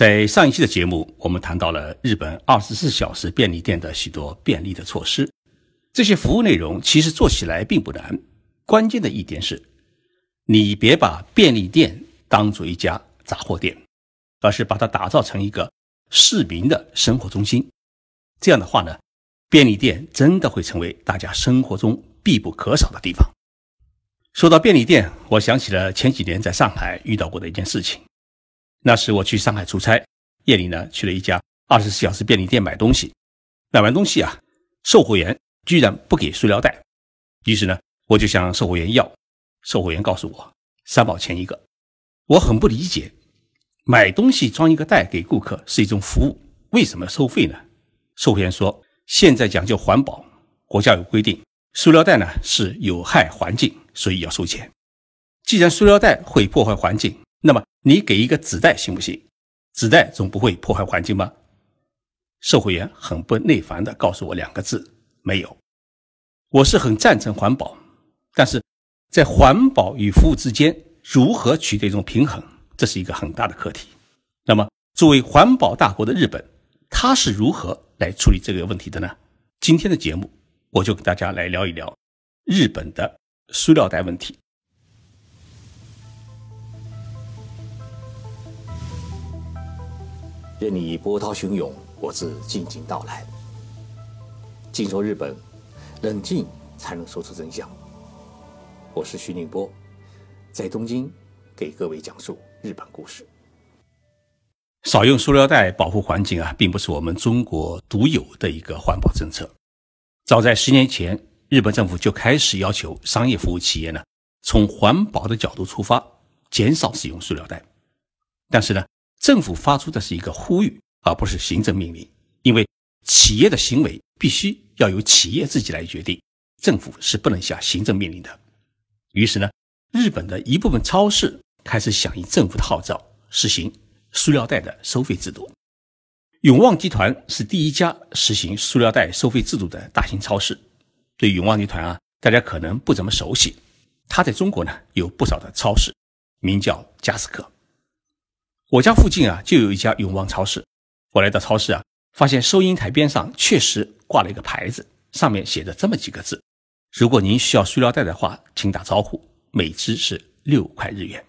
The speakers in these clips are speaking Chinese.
在上一期的节目，我们谈到了日本二十四小时便利店的许多便利的措施。这些服务内容其实做起来并不难，关键的一点是，你别把便利店当做一家杂货店，而是把它打造成一个市民的生活中心。这样的话呢，便利店真的会成为大家生活中必不可少的地方。说到便利店，我想起了前几年在上海遇到过的一件事情。那时我去上海出差，夜里呢去了一家二十四小时便利店买东西，买完东西啊，售货员居然不给塑料袋，于是呢我就向售货员要，售货员告诉我三毛钱一个，我很不理解，买东西装一个袋给顾客是一种服务，为什么收费呢？售货员说现在讲究环保，国家有规定，塑料袋呢是有害环境，所以要收钱。既然塑料袋会破坏环境，那么你给一个纸袋行不行？纸袋总不会破坏环境吧？售货员很不耐烦地告诉我两个字：没有。我是很赞成环保，但是在环保与服务之间如何取得一种平衡，这是一个很大的课题。那么，作为环保大国的日本，它是如何来处理这个问题的呢？今天的节目，我就跟大家来聊一聊日本的塑料袋问题。任你波涛汹涌，我自静静到来。静说日本，冷静才能说出真相。我是徐宁波，在东京给各位讲述日本故事。少用塑料袋保护环境啊，并不是我们中国独有的一个环保政策。早在十年前，日本政府就开始要求商业服务企业呢，从环保的角度出发，减少使用塑料袋。但是呢，政府发出的是一个呼吁，而不是行政命令，因为企业的行为必须要由企业自己来决定，政府是不能下行政命令的。于是呢，日本的一部分超市开始响应政府的号召，实行塑料袋的收费制度。永旺集团是第一家实行塑料袋收费制度的大型超市。对永旺集团啊，大家可能不怎么熟悉，它在中国呢有不少的超市，名叫佳士克。我家附近啊，就有一家永旺超市。我来到超市啊，发现收银台边上确实挂了一个牌子，上面写着这么几个字：“如果您需要塑料袋的话，请打招呼，每只是六块日元。”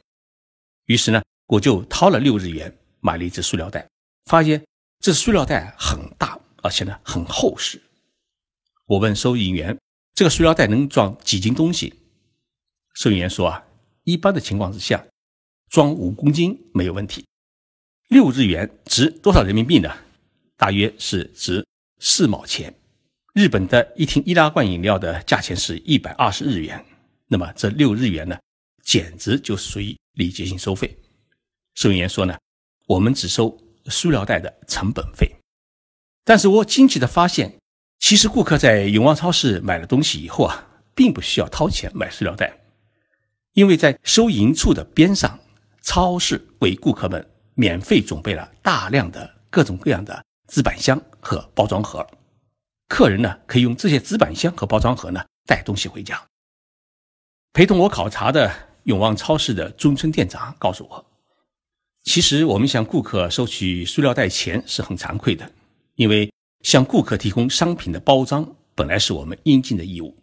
于是呢，我就掏了六日元买了一只塑料袋，发现这塑料袋很大，而且呢很厚实。我问收银员：“这个塑料袋能装几斤东西？”收银员说：“啊，一般的情况之下，装五公斤没有问题。”六日元值多少人民币呢？大约是值四毛钱。日本的一听易拉罐饮料的价钱是一百二十日元，那么这六日元呢，简直就属于礼节性收费。收银员说呢，我们只收塑料袋的成本费。但是我惊奇的发现，其实顾客在永旺超市买了东西以后啊，并不需要掏钱买塑料袋，因为在收银处的边上，超市为顾客们。免费准备了大量的各种各样的纸板箱和包装盒，客人呢可以用这些纸板箱和包装盒呢带东西回家。陪同我考察的永旺超市的中村店长告诉我，其实我们向顾客收取塑料袋钱是很惭愧的，因为向顾客提供商品的包装本来是我们应尽的义务。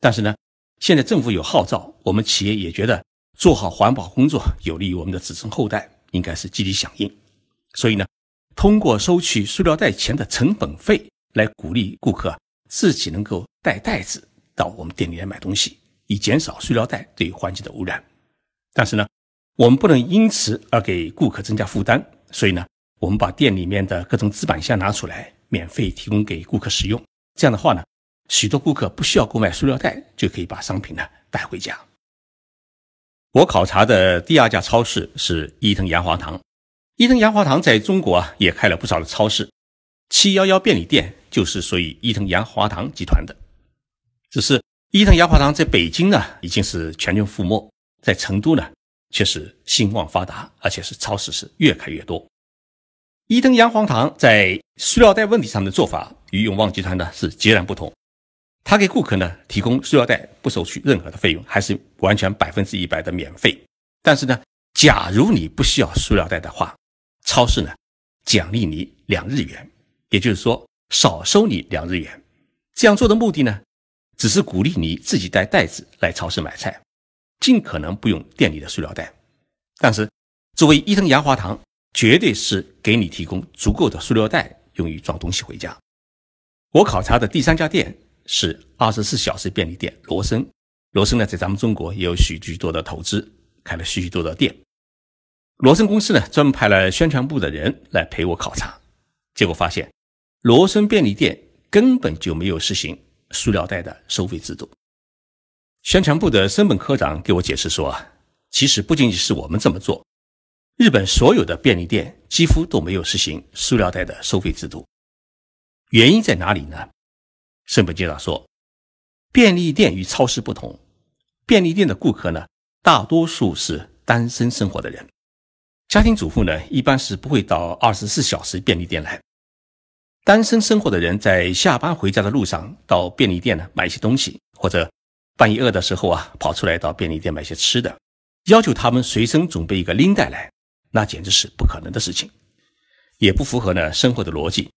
但是呢，现在政府有号召，我们企业也觉得做好环保工作有利于我们的子孙后代。应该是积极响应，所以呢，通过收取塑料袋钱的成本费来鼓励顾客自己能够带袋子到我们店里来买东西，以减少塑料袋对环境的污染。但是呢，我们不能因此而给顾客增加负担，所以呢，我们把店里面的各种纸板箱拿出来，免费提供给顾客使用。这样的话呢，许多顾客不需要购买塑料袋就可以把商品呢带回家。我考察的第二家超市是伊藤洋华堂。伊藤洋华堂在中国啊也开了不少的超市，七幺幺便利店就是属于伊藤洋华堂集团的。只是伊藤洋华堂在北京呢已经是全军覆没，在成都呢却是兴旺发达，而且是超市是越开越多。伊藤洋华堂在塑料袋问题上的做法与永旺集团呢是截然不同。他给顾客呢提供塑料袋，不收取任何的费用，还是完全百分之一百的免费。但是呢，假如你不需要塑料袋的话，超市呢奖励你两日元，也就是说少收你两日元。这样做的目的呢，只是鼓励你自己带袋子来超市买菜，尽可能不用店里的塑料袋。但是，作为伊藤洋华堂，绝对是给你提供足够的塑料袋，用于装东西回家。我考察的第三家店是二十四小时便利店罗森。罗森呢，在咱们中国也有许许多的投资，开了许许多的店。罗森公司呢，专门派了宣传部的人来陪我考察，结果发现，罗森便利店根本就没有实行塑料袋的收费制度。宣传部的森本科长给我解释说啊，其实不仅仅是我们这么做，日本所有的便利店几乎都没有实行塑料袋的收费制度。原因在哪里呢？森本介绍说，便利店与超市不同。便利店的顾客呢，大多数是单身生活的人，家庭主妇呢，一般是不会到二十四小时便利店来。单身生活的人在下班回家的路上到便利店呢买一些东西，或者半夜饿的时候啊，跑出来到便利店买些吃的，要求他们随身准备一个拎袋来，那简直是不可能的事情，也不符合呢生活的逻辑。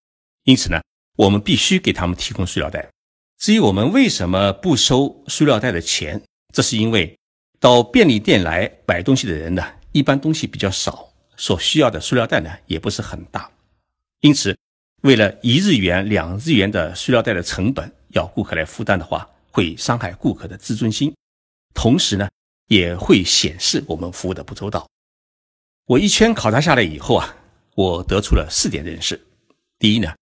因此呢，我们必须给他们提供塑料袋。至于我们为什么不收塑料袋的钱？这是因为到便利店来买东西的人呢，一般东西比较少，所需要的塑料袋呢也不是很大，因此，为了一日元、两日元的塑料袋的成本要顾客来负担的话，会伤害顾客的自尊心，同时呢，也会显示我们服务的不周到。我一圈考察下来以后啊，我得出了四点认识：第一呢，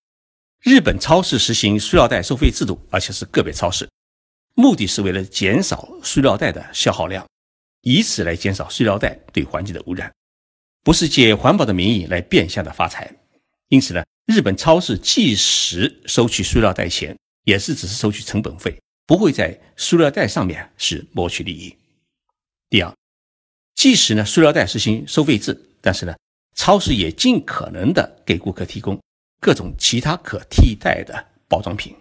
日本超市实行塑料袋收费制度，而且是个别超市。目的是为了减少塑料袋的消耗量，以此来减少塑料袋对环境的污染，不是借环保的名义来变相的发财。因此呢，日本超市即使收取塑料袋钱，也是只是收取成本费，不会在塑料袋上面是谋取利益。第二，即使呢塑料袋实行收费制，但是呢，超市也尽可能的给顾客提供各种其他可替代的包装品，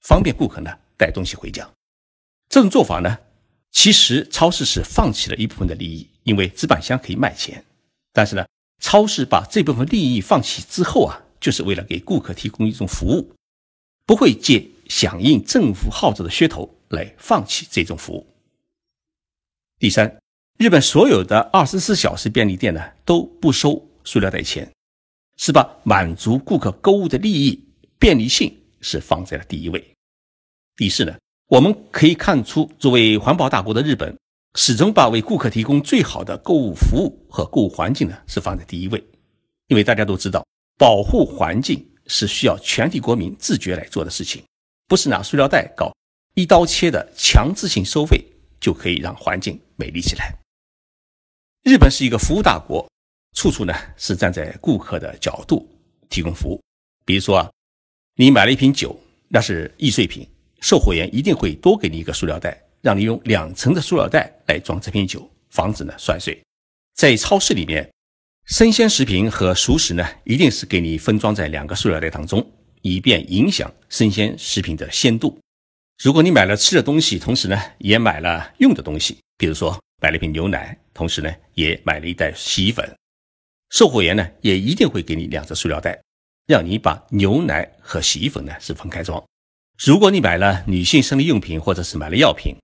方便顾客呢带东西回家。这种做法呢，其实超市是放弃了一部分的利益，因为纸板箱可以卖钱。但是呢，超市把这部分利益放弃之后啊，就是为了给顾客提供一种服务，不会借响应政府号召的噱头来放弃这种服务。第三，日本所有的二十四小时便利店呢都不收塑料袋钱，是把满足顾客购物的利益、便利性是放在了第一位。第四呢。我们可以看出，作为环保大国的日本，始终把为顾客提供最好的购物服务和购物环境呢是放在第一位。因为大家都知道，保护环境是需要全体国民自觉来做的事情，不是拿塑料袋搞一刀切的强制性收费就可以让环境美丽起来。日本是一个服务大国，处处呢是站在顾客的角度提供服务。比如说啊，你买了一瓶酒，那是易碎品。售货员一定会多给你一个塑料袋，让你用两层的塑料袋来装这瓶酒，防止呢摔碎。在超市里面，生鲜食品和熟食呢，一定是给你分装在两个塑料袋当中，以便影响生鲜食品的鲜度。如果你买了吃的东西，同时呢也买了用的东西，比如说买了一瓶牛奶，同时呢也买了一袋洗衣粉，售货员呢也一定会给你两个塑料袋，让你把牛奶和洗衣粉呢是分开装。如果你买了女性生理用品或者是买了药品，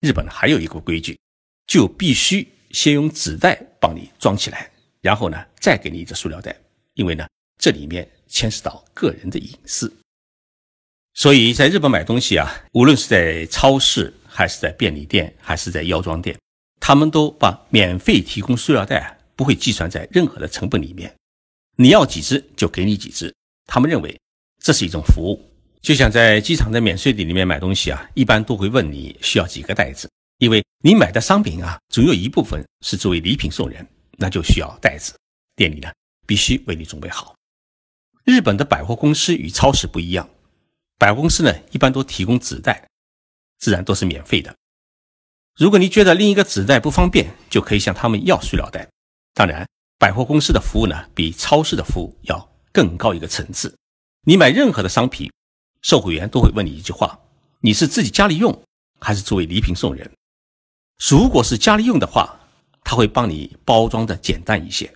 日本还有一个规矩，就必须先用纸袋帮你装起来，然后呢再给你一个塑料袋，因为呢这里面牵涉到个人的隐私。所以在日本买东西啊，无论是在超市还是在便利店还是在药妆店，他们都把免费提供塑料袋啊不会计算在任何的成本里面，你要几只就给你几只，他们认为这是一种服务。就像在机场的免税店里面买东西啊，一般都会问你需要几个袋子，因为你买的商品啊，总有一部分是作为礼品送人，那就需要袋子。店里呢必须为你准备好。日本的百货公司与超市不一样，百货公司呢一般都提供纸袋，自然都是免费的。如果你觉得另一个纸袋不方便，就可以向他们要塑料袋。当然，百货公司的服务呢比超市的服务要更高一个层次。你买任何的商品。售货员都会问你一句话：你是自己家里用，还是作为礼品送人？如果是家里用的话，他会帮你包装的简单一些；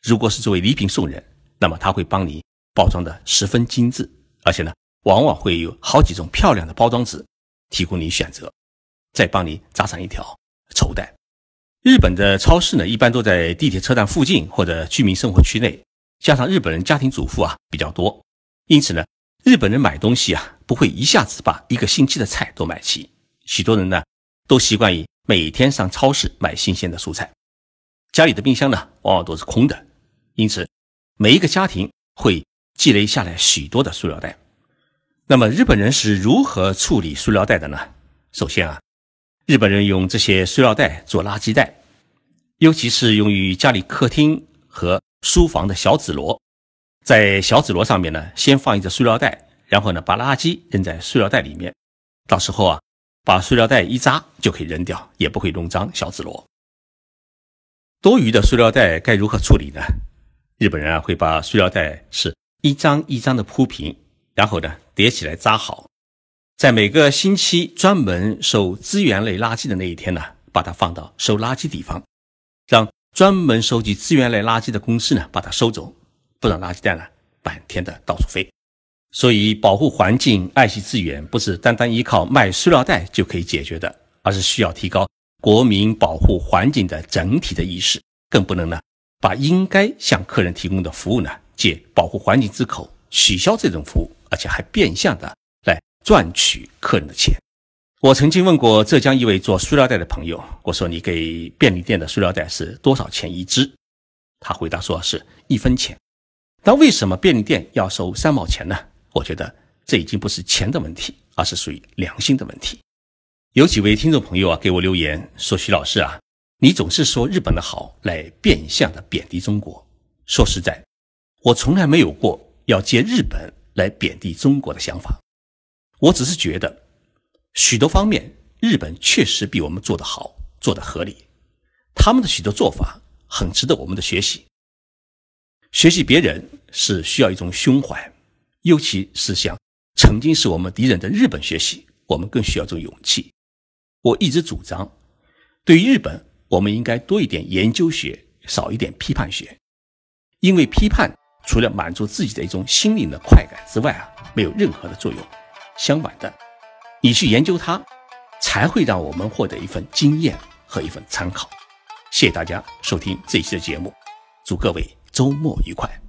如果是作为礼品送人，那么他会帮你包装的十分精致，而且呢，往往会有好几种漂亮的包装纸提供你选择，再帮你扎上一条绸带。日本的超市呢，一般都在地铁车站附近或者居民生活区内，加上日本人家庭主妇啊比较多，因此呢，日本人买东西啊不会一下子把一个星期的菜都买齐，许多人呢都习惯于每天上超市买新鲜的蔬菜，家里的冰箱呢往往都是空的，因此。每一个家庭会积累下来许多的塑料袋。那么日本人是如何处理塑料袋的呢？首先啊，日本人用这些塑料袋做垃圾袋，尤其是用于家里客厅和书房的小纸箩。在小纸箩上面呢，先放一个塑料袋，然后呢，把垃圾扔在塑料袋里面。到时候啊，把塑料袋一扎就可以扔掉，也不会弄脏小纸箩。多余的塑料袋该如何处理呢？日本人啊会把塑料袋是一张一张的铺平，然后呢叠起来扎好，在每个星期专门收资源类垃圾的那一天呢，把它放到收垃圾地方，让专门收集资源类垃圾的公司呢把它收走，不让垃圾袋呢半天的到处飞。所以保护环境、爱惜资源，不是单单依靠卖塑料袋就可以解决的，而是需要提高国民保护环境的整体的意识，更不能呢。把应该向客人提供的服务呢，借保护环境之口取消这种服务，而且还变相的赚取客人的钱。我曾经问过浙江一位做塑料袋的朋友，我说：“你给便利店的塑料袋是多少钱一只？”他回答说：“是一分钱。”那为什么便利店要收三毛钱呢？我觉得这已经不是钱的问题，而是属于良心的问题。有几位听众朋友啊，给我留言说：“徐老师啊。”你总是说日本的好，来变相的贬低中国。说实在，我从来没有过要借日本来贬低中国的想法。我只是觉得，许多方面日本确实比我们做得好，做得合理。他们的许多做法很值得我们的学习。学习别人是需要一种胸怀，尤其是向曾经是我们敌人的日本学习，我们更需要这种勇气。我一直主张，对于日本。我们应该多一点研究学，少一点批判学，因为批判除了满足自己的一种心灵的快感之外啊，没有任何的作用。相反的，你去研究它，才会让我们获得一份经验和一份参考。谢谢大家收听这一期的节目，祝各位周末愉快。